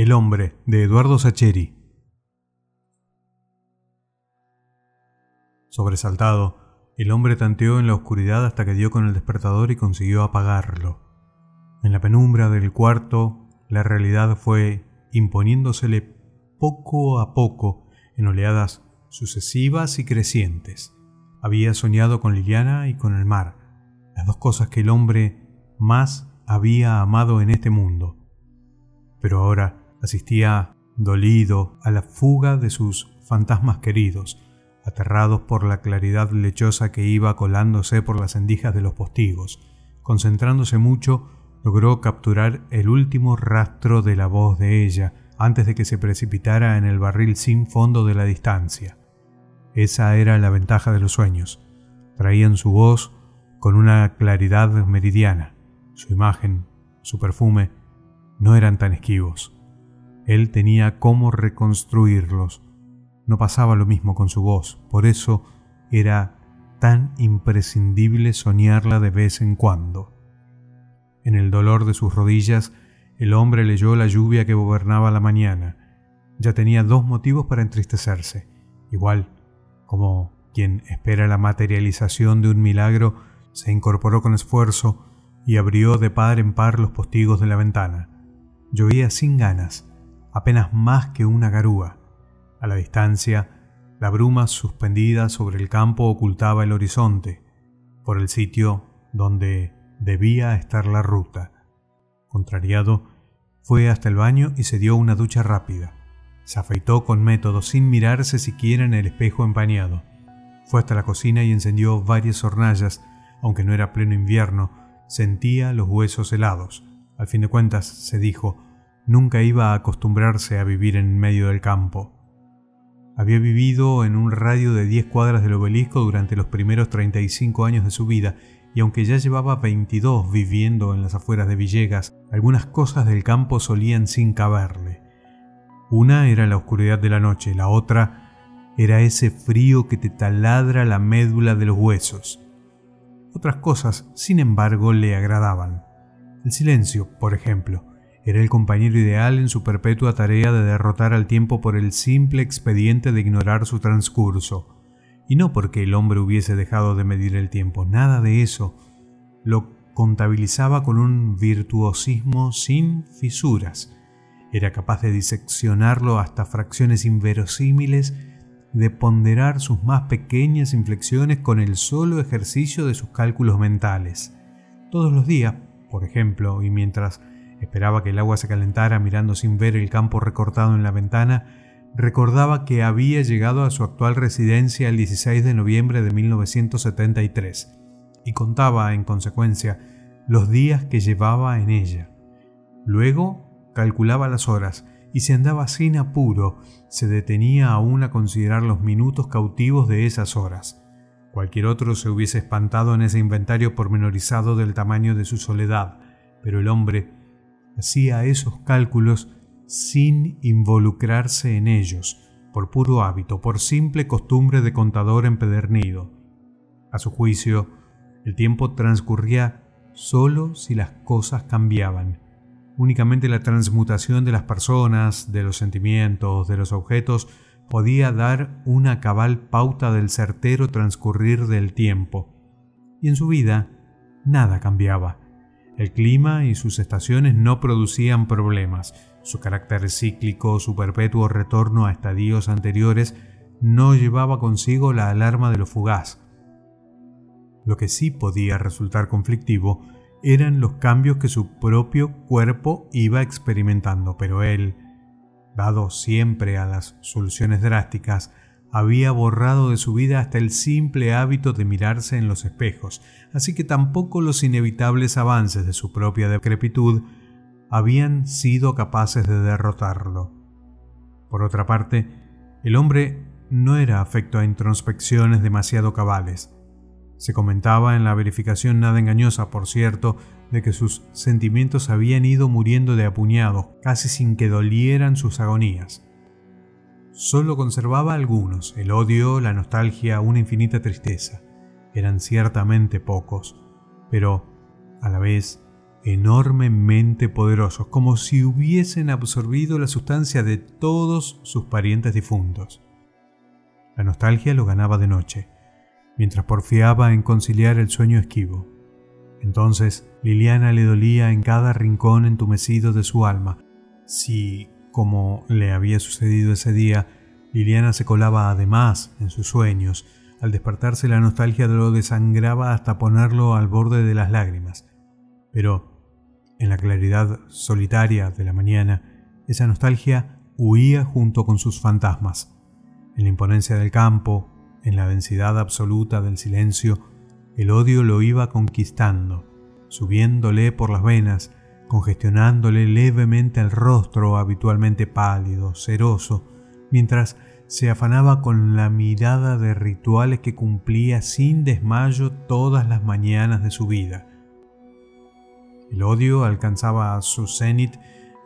El hombre de Eduardo Sacheri. Sobresaltado, el hombre tanteó en la oscuridad hasta que dio con el despertador y consiguió apagarlo. En la penumbra del cuarto, la realidad fue imponiéndosele poco a poco en oleadas sucesivas y crecientes. Había soñado con Liliana y con el mar, las dos cosas que el hombre más había amado en este mundo. Pero ahora asistía dolido a la fuga de sus fantasmas queridos, aterrados por la claridad lechosa que iba colándose por las endijas de los postigos. Concentrándose mucho, logró capturar el último rastro de la voz de ella antes de que se precipitara en el barril sin fondo de la distancia. Esa era la ventaja de los sueños. Traían su voz con una claridad meridiana. Su imagen, su perfume, no eran tan esquivos. Él tenía cómo reconstruirlos. No pasaba lo mismo con su voz, por eso era tan imprescindible soñarla de vez en cuando. En el dolor de sus rodillas, el hombre leyó la lluvia que gobernaba la mañana. Ya tenía dos motivos para entristecerse. Igual, como quien espera la materialización de un milagro, se incorporó con esfuerzo y abrió de par en par los postigos de la ventana. Llovía sin ganas, apenas más que una garúa. A la distancia, la bruma suspendida sobre el campo ocultaba el horizonte, por el sitio donde debía estar la ruta. Contrariado, fue hasta el baño y se dio una ducha rápida. Se afeitó con método sin mirarse siquiera en el espejo empañado. Fue hasta la cocina y encendió varias hornallas, aunque no era pleno invierno, sentía los huesos helados. Al fin de cuentas, se dijo, nunca iba a acostumbrarse a vivir en medio del campo. Había vivido en un radio de 10 cuadras del obelisco durante los primeros 35 años de su vida, y aunque ya llevaba 22 viviendo en las afueras de Villegas, algunas cosas del campo solían sin caberle. Una era la oscuridad de la noche, la otra era ese frío que te taladra la médula de los huesos. Otras cosas, sin embargo, le agradaban. El silencio, por ejemplo. Era el compañero ideal en su perpetua tarea de derrotar al tiempo por el simple expediente de ignorar su transcurso. Y no porque el hombre hubiese dejado de medir el tiempo, nada de eso. Lo contabilizaba con un virtuosismo sin fisuras. Era capaz de diseccionarlo hasta fracciones inverosímiles, de ponderar sus más pequeñas inflexiones con el solo ejercicio de sus cálculos mentales. Todos los días, por ejemplo, y mientras Esperaba que el agua se calentara mirando sin ver el campo recortado en la ventana. Recordaba que había llegado a su actual residencia el 16 de noviembre de 1973 y contaba, en consecuencia, los días que llevaba en ella. Luego calculaba las horas y si andaba sin apuro, se detenía aún a considerar los minutos cautivos de esas horas. Cualquier otro se hubiese espantado en ese inventario pormenorizado del tamaño de su soledad, pero el hombre hacía esos cálculos sin involucrarse en ellos, por puro hábito, por simple costumbre de contador empedernido. A su juicio, el tiempo transcurría solo si las cosas cambiaban. Únicamente la transmutación de las personas, de los sentimientos, de los objetos, podía dar una cabal pauta del certero transcurrir del tiempo. Y en su vida, nada cambiaba. El clima y sus estaciones no producían problemas. Su carácter cíclico, su perpetuo retorno a estadios anteriores, no llevaba consigo la alarma de lo fugaz. Lo que sí podía resultar conflictivo eran los cambios que su propio cuerpo iba experimentando, pero él, dado siempre a las soluciones drásticas, había borrado de su vida hasta el simple hábito de mirarse en los espejos, así que tampoco los inevitables avances de su propia decrepitud habían sido capaces de derrotarlo. Por otra parte, el hombre no era afecto a introspecciones demasiado cabales. Se comentaba en la verificación nada engañosa, por cierto, de que sus sentimientos habían ido muriendo de apuñados, casi sin que dolieran sus agonías. Solo conservaba algunos, el odio, la nostalgia, una infinita tristeza. Eran ciertamente pocos, pero, a la vez, enormemente poderosos, como si hubiesen absorbido la sustancia de todos sus parientes difuntos. La nostalgia lo ganaba de noche, mientras porfiaba en conciliar el sueño esquivo. Entonces Liliana le dolía en cada rincón entumecido de su alma. Si, como le había sucedido ese día, Liliana se colaba además en sus sueños, al despertarse la nostalgia lo desangraba hasta ponerlo al borde de las lágrimas. Pero, en la claridad solitaria de la mañana, esa nostalgia huía junto con sus fantasmas. En la imponencia del campo, en la densidad absoluta del silencio, el odio lo iba conquistando, subiéndole por las venas, congestionándole levemente el rostro habitualmente pálido, ceroso, mientras se afanaba con la mirada de rituales que cumplía sin desmayo todas las mañanas de su vida. El odio alcanzaba su cenit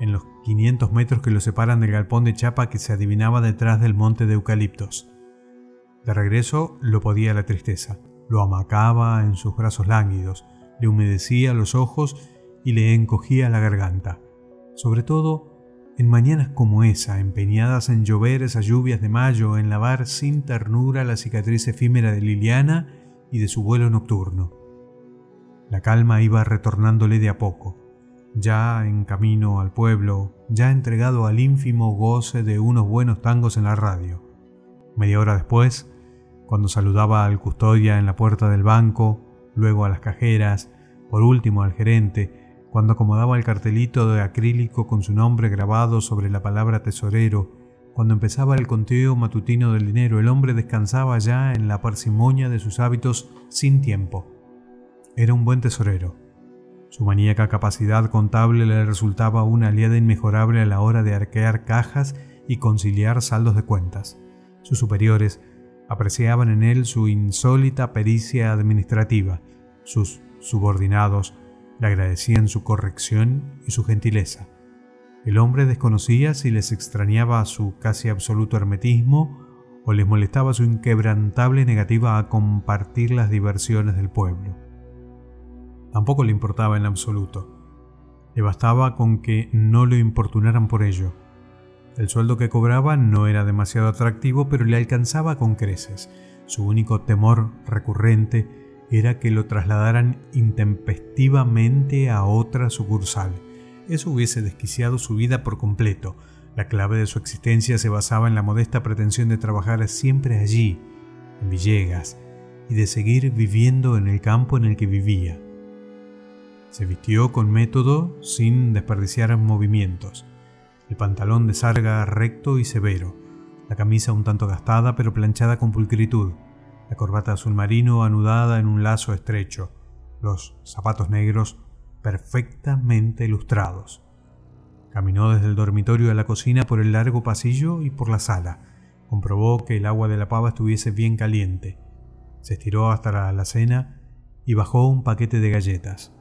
en los 500 metros que lo separan del galpón de chapa que se adivinaba detrás del monte de eucaliptos. De regreso lo podía la tristeza, lo amacaba en sus brazos lánguidos, le humedecía los ojos y le encogía la garganta. Sobre todo en mañanas como esa, empeñadas en llover esas lluvias de mayo, en lavar sin ternura la cicatriz efímera de Liliana y de su vuelo nocturno. La calma iba retornándole de a poco, ya en camino al pueblo, ya entregado al ínfimo goce de unos buenos tangos en la radio. Media hora después, cuando saludaba al custodia en la puerta del banco, luego a las cajeras, por último al gerente, cuando acomodaba el cartelito de acrílico con su nombre grabado sobre la palabra tesorero, cuando empezaba el conteo matutino del dinero, el hombre descansaba ya en la parsimonia de sus hábitos sin tiempo. Era un buen tesorero. Su maníaca capacidad contable le resultaba una aliada inmejorable a la hora de arquear cajas y conciliar saldos de cuentas. Sus superiores apreciaban en él su insólita pericia administrativa. Sus subordinados le agradecían su corrección y su gentileza. El hombre desconocía si les extrañaba su casi absoluto hermetismo o les molestaba su inquebrantable negativa a compartir las diversiones del pueblo. Tampoco le importaba en absoluto. Le bastaba con que no lo importunaran por ello. El sueldo que cobraba no era demasiado atractivo, pero le alcanzaba con creces. Su único temor recurrente era que lo trasladaran intempestivamente a otra sucursal. Eso hubiese desquiciado su vida por completo. La clave de su existencia se basaba en la modesta pretensión de trabajar siempre allí, en Villegas, y de seguir viviendo en el campo en el que vivía. Se vistió con método sin desperdiciar movimientos. El pantalón de sarga recto y severo, la camisa un tanto gastada pero planchada con pulcritud, la corbata azul marino anudada en un lazo estrecho, los zapatos negros perfectamente ilustrados. Caminó desde el dormitorio a la cocina por el largo pasillo y por la sala. Comprobó que el agua de la pava estuviese bien caliente. Se estiró hasta la alacena y bajó un paquete de galletas.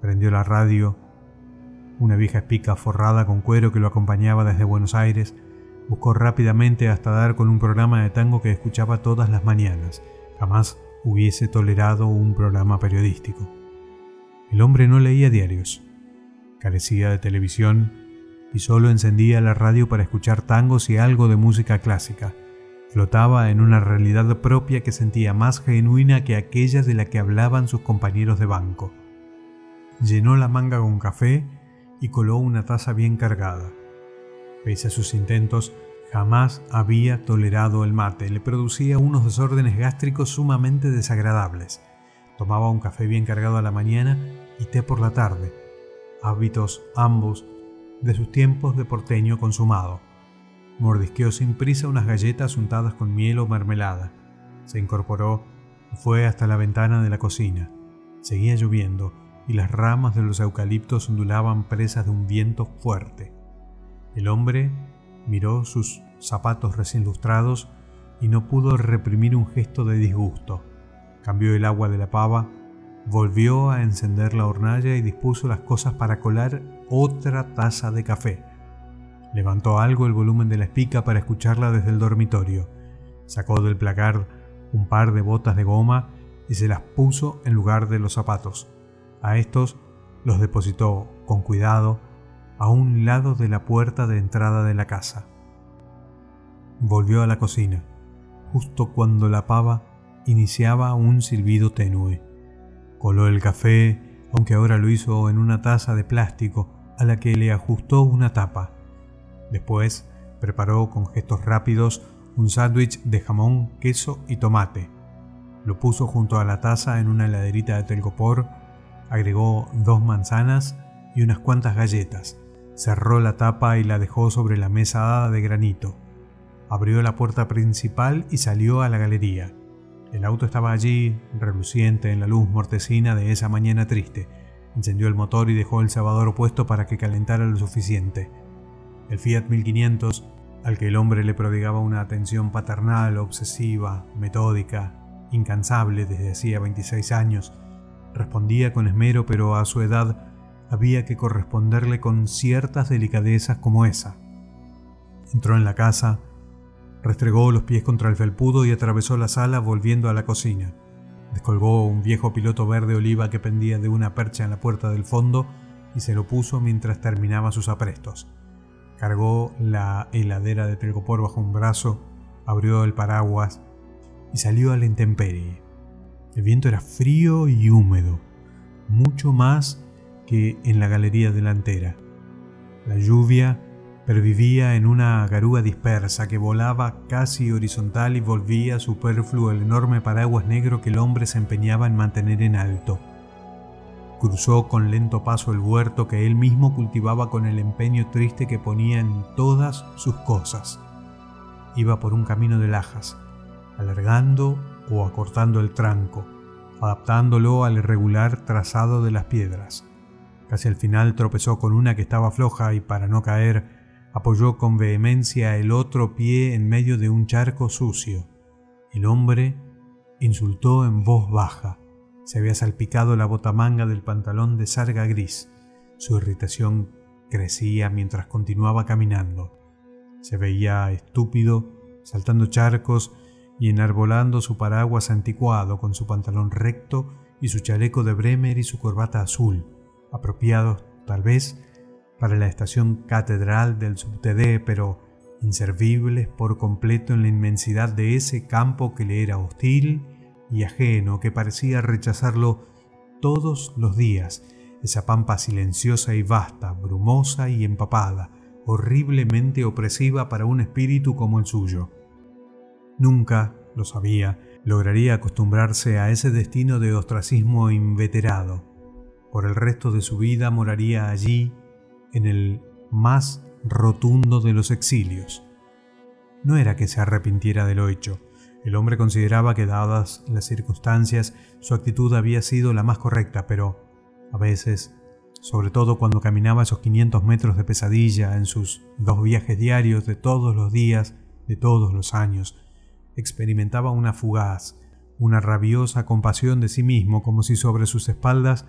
Prendió la radio. Una vieja espica forrada con cuero que lo acompañaba desde Buenos Aires Buscó rápidamente hasta dar con un programa de tango que escuchaba todas las mañanas. Jamás hubiese tolerado un programa periodístico. El hombre no leía diarios, carecía de televisión y solo encendía la radio para escuchar tangos y algo de música clásica. Flotaba en una realidad propia que sentía más genuina que aquella de la que hablaban sus compañeros de banco. Llenó la manga con café y coló una taza bien cargada. Pese a sus intentos, jamás había tolerado el mate, le producía unos desórdenes gástricos sumamente desagradables. Tomaba un café bien cargado a la mañana y té por la tarde, hábitos ambos de sus tiempos de porteño consumado. Mordisqueó sin prisa unas galletas untadas con miel o mermelada. Se incorporó y fue hasta la ventana de la cocina. Seguía lloviendo y las ramas de los eucaliptos ondulaban presas de un viento fuerte. El hombre miró sus zapatos recién lustrados y no pudo reprimir un gesto de disgusto. Cambió el agua de la pava, volvió a encender la hornalla y dispuso las cosas para colar otra taza de café. Levantó algo el volumen de la espica para escucharla desde el dormitorio. Sacó del placar un par de botas de goma y se las puso en lugar de los zapatos. A estos los depositó con cuidado a un lado de la puerta de entrada de la casa. Volvió a la cocina, justo cuando la pava iniciaba un silbido tenue. Coló el café, aunque ahora lo hizo en una taza de plástico a la que le ajustó una tapa. Después preparó con gestos rápidos un sándwich de jamón, queso y tomate. Lo puso junto a la taza en una heladerita de telgopor, agregó dos manzanas y unas cuantas galletas. Cerró la tapa y la dejó sobre la mesa de granito. Abrió la puerta principal y salió a la galería. El auto estaba allí, reluciente en la luz mortecina de esa mañana triste. Encendió el motor y dejó el sabador puesto para que calentara lo suficiente. El Fiat 1500, al que el hombre le prodigaba una atención paternal, obsesiva, metódica, incansable desde hacía 26 años, respondía con esmero, pero a su edad había que corresponderle con ciertas delicadezas como esa. Entró en la casa, Restregó los pies contra el felpudo y atravesó la sala volviendo a la cocina. Descolgó un viejo piloto verde oliva que pendía de una percha en la puerta del fondo y se lo puso mientras terminaba sus aprestos. Cargó la heladera de telgopor bajo un brazo, abrió el paraguas y salió a la intemperie. El viento era frío y húmedo, mucho más que en la galería delantera. La lluvia Pervivía en una garúa dispersa que volaba casi horizontal y volvía superfluo el enorme paraguas negro que el hombre se empeñaba en mantener en alto. Cruzó con lento paso el huerto que él mismo cultivaba con el empeño triste que ponía en todas sus cosas. Iba por un camino de lajas, alargando o acortando el tranco, adaptándolo al irregular trazado de las piedras. Casi al final tropezó con una que estaba floja y para no caer apoyó con vehemencia el otro pie en medio de un charco sucio. El hombre insultó en voz baja. Se había salpicado la botamanga del pantalón de sarga gris. Su irritación crecía mientras continuaba caminando. Se veía estúpido, saltando charcos y enarbolando su paraguas anticuado con su pantalón recto y su chaleco de Bremer y su corbata azul, apropiados, tal vez, para la estación catedral del subtd, pero inservibles por completo en la inmensidad de ese campo que le era hostil y ajeno, que parecía rechazarlo todos los días, esa pampa silenciosa y vasta, brumosa y empapada, horriblemente opresiva para un espíritu como el suyo. Nunca, lo sabía, lograría acostumbrarse a ese destino de ostracismo inveterado. Por el resto de su vida moraría allí, en el más rotundo de los exilios. No era que se arrepintiera de lo hecho. El hombre consideraba que dadas las circunstancias su actitud había sido la más correcta, pero a veces, sobre todo cuando caminaba esos 500 metros de pesadilla en sus dos viajes diarios de todos los días, de todos los años, experimentaba una fugaz, una rabiosa compasión de sí mismo, como si sobre sus espaldas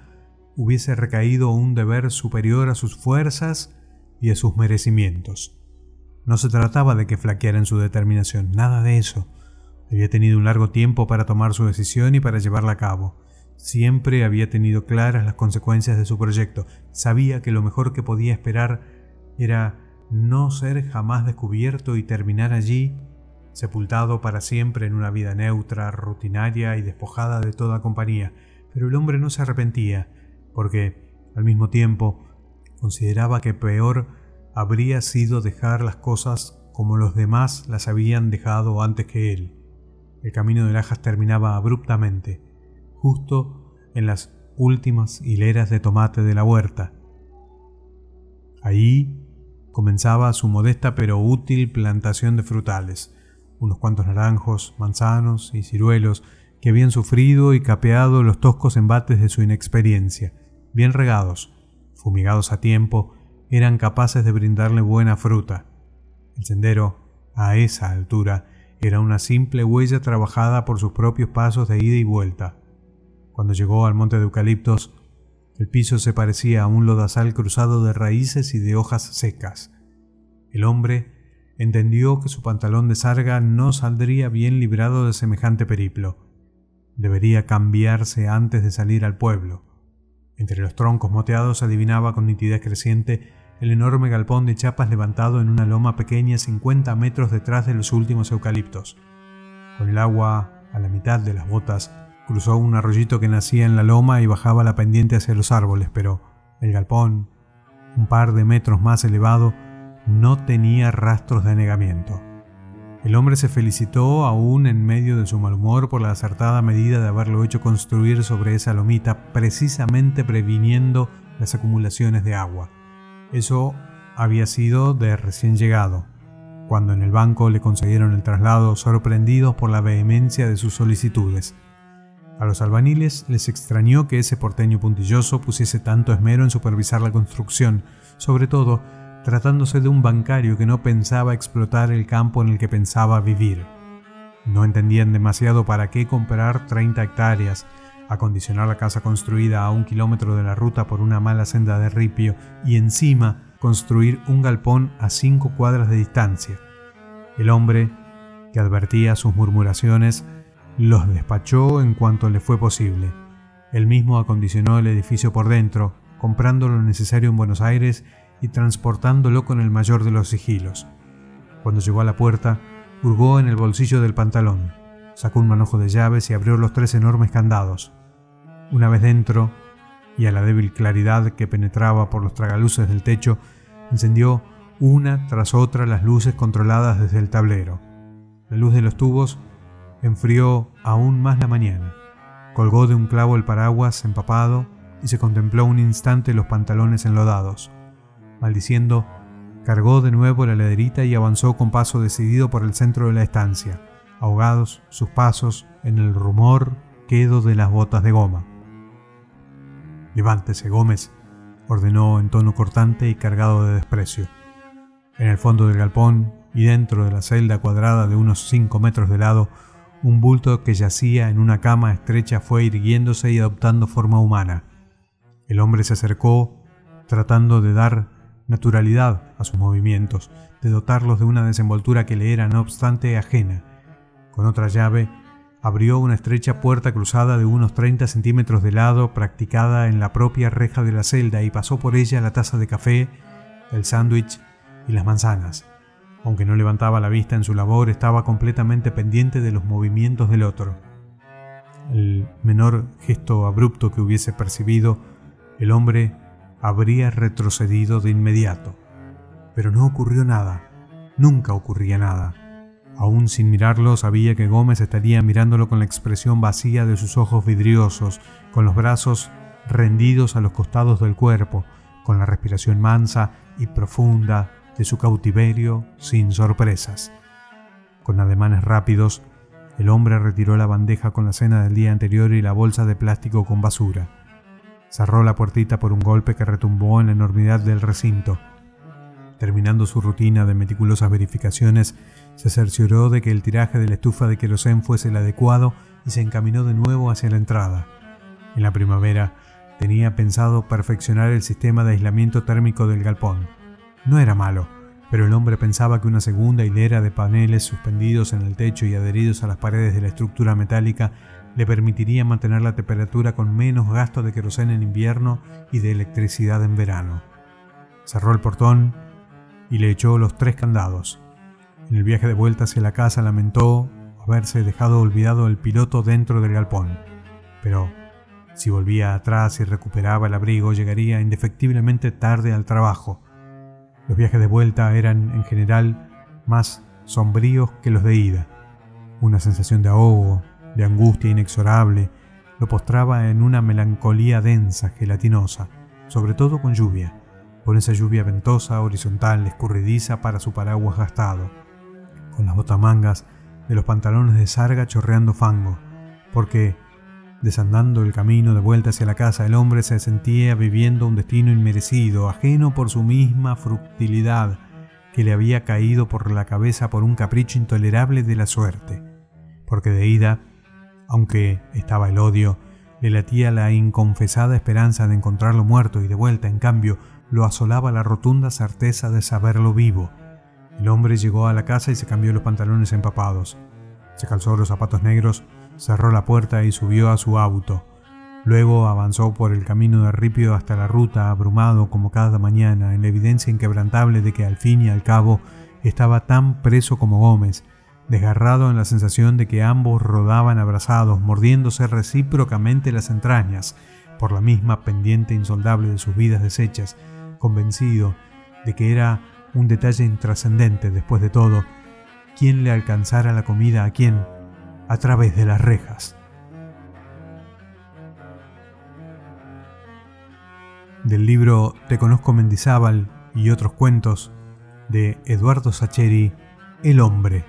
hubiese recaído un deber superior a sus fuerzas y a sus merecimientos. No se trataba de que flaqueara en su determinación, nada de eso. Había tenido un largo tiempo para tomar su decisión y para llevarla a cabo. Siempre había tenido claras las consecuencias de su proyecto. Sabía que lo mejor que podía esperar era no ser jamás descubierto y terminar allí, sepultado para siempre en una vida neutra, rutinaria y despojada de toda compañía. Pero el hombre no se arrepentía porque, al mismo tiempo, consideraba que peor habría sido dejar las cosas como los demás las habían dejado antes que él. El camino de Lajas terminaba abruptamente, justo en las últimas hileras de tomate de la huerta. Ahí comenzaba su modesta pero útil plantación de frutales, unos cuantos naranjos, manzanos y ciruelos que habían sufrido y capeado los toscos embates de su inexperiencia bien regados, fumigados a tiempo, eran capaces de brindarle buena fruta. El sendero, a esa altura, era una simple huella trabajada por sus propios pasos de ida y vuelta. Cuando llegó al monte de eucaliptos, el piso se parecía a un lodazal cruzado de raíces y de hojas secas. El hombre entendió que su pantalón de sarga no saldría bien librado de semejante periplo. Debería cambiarse antes de salir al pueblo. Entre los troncos moteados adivinaba con nitidez creciente el enorme galpón de chapas levantado en una loma pequeña 50 metros detrás de los últimos eucaliptos. Con el agua a la mitad de las botas, cruzó un arroyito que nacía en la loma y bajaba la pendiente hacia los árboles, pero el galpón, un par de metros más elevado, no tenía rastros de anegamiento. El hombre se felicitó aún en medio de su mal humor por la acertada medida de haberlo hecho construir sobre esa lomita, precisamente previniendo las acumulaciones de agua. Eso había sido de recién llegado, cuando en el banco le concedieron el traslado, sorprendidos por la vehemencia de sus solicitudes. A los albaniles les extrañó que ese porteño puntilloso pusiese tanto esmero en supervisar la construcción, sobre todo tratándose de un bancario que no pensaba explotar el campo en el que pensaba vivir. No entendían demasiado para qué comprar 30 hectáreas, acondicionar la casa construida a un kilómetro de la ruta por una mala senda de ripio y encima construir un galpón a cinco cuadras de distancia. El hombre, que advertía sus murmuraciones, los despachó en cuanto le fue posible. Él mismo acondicionó el edificio por dentro, comprando lo necesario en Buenos Aires y transportándolo con el mayor de los sigilos. Cuando llegó a la puerta, hurgó en el bolsillo del pantalón, sacó un manojo de llaves y abrió los tres enormes candados. Una vez dentro, y a la débil claridad que penetraba por los tragaluces del techo, encendió una tras otra las luces controladas desde el tablero. La luz de los tubos enfrió aún más la mañana. Colgó de un clavo el paraguas empapado y se contempló un instante los pantalones enlodados. Maldiciendo, cargó de nuevo la laderita y avanzó con paso decidido por el centro de la estancia, ahogados sus pasos en el rumor quedo de las botas de goma. Levántese, Gómez, ordenó en tono cortante y cargado de desprecio. En el fondo del galpón y dentro de la celda cuadrada de unos cinco metros de lado, un bulto que yacía en una cama estrecha fue irguiéndose y adoptando forma humana. El hombre se acercó, tratando de dar naturalidad a sus movimientos, de dotarlos de una desenvoltura que le era no obstante ajena. Con otra llave, abrió una estrecha puerta cruzada de unos 30 centímetros de lado, practicada en la propia reja de la celda, y pasó por ella la taza de café, el sándwich y las manzanas. Aunque no levantaba la vista en su labor, estaba completamente pendiente de los movimientos del otro. El menor gesto abrupto que hubiese percibido, el hombre habría retrocedido de inmediato. Pero no ocurrió nada, nunca ocurría nada. Aún sin mirarlo, sabía que Gómez estaría mirándolo con la expresión vacía de sus ojos vidriosos, con los brazos rendidos a los costados del cuerpo, con la respiración mansa y profunda de su cautiverio sin sorpresas. Con ademanes rápidos, el hombre retiró la bandeja con la cena del día anterior y la bolsa de plástico con basura. Cerró la puertita por un golpe que retumbó en la enormidad del recinto. Terminando su rutina de meticulosas verificaciones, se cercioró de que el tiraje de la estufa de querosén fuese el adecuado y se encaminó de nuevo hacia la entrada. En la primavera tenía pensado perfeccionar el sistema de aislamiento térmico del galpón. No era malo, pero el hombre pensaba que una segunda hilera de paneles suspendidos en el techo y adheridos a las paredes de la estructura metálica le permitiría mantener la temperatura con menos gasto de queroseno en invierno y de electricidad en verano. Cerró el portón y le echó los tres candados. En el viaje de vuelta hacia la casa lamentó haberse dejado olvidado el piloto dentro del galpón. Pero si volvía atrás y recuperaba el abrigo, llegaría indefectiblemente tarde al trabajo. Los viajes de vuelta eran en general más sombríos que los de ida. Una sensación de ahogo, de angustia inexorable, lo postraba en una melancolía densa, gelatinosa, sobre todo con lluvia, con esa lluvia ventosa, horizontal, escurridiza para su paraguas gastado, con las botamangas de los pantalones de sarga chorreando fango, porque, desandando el camino de vuelta hacia la casa, el hombre se sentía viviendo un destino inmerecido, ajeno por su misma fructilidad, que le había caído por la cabeza por un capricho intolerable de la suerte, porque de ida aunque estaba el odio, le latía la inconfesada esperanza de encontrarlo muerto y de vuelta, en cambio, lo asolaba la rotunda certeza de saberlo vivo. El hombre llegó a la casa y se cambió los pantalones empapados. Se calzó los zapatos negros, cerró la puerta y subió a su auto. Luego avanzó por el camino de Ripio hasta la ruta, abrumado como cada mañana, en la evidencia inquebrantable de que al fin y al cabo estaba tan preso como Gómez, desgarrado en la sensación de que ambos rodaban abrazados, mordiéndose recíprocamente las entrañas, por la misma pendiente insoldable de sus vidas deshechas, convencido de que era un detalle intrascendente después de todo, quién le alcanzara la comida a quién a través de las rejas. Del libro Te conozco Mendizábal y otros cuentos de Eduardo Sacheri, El hombre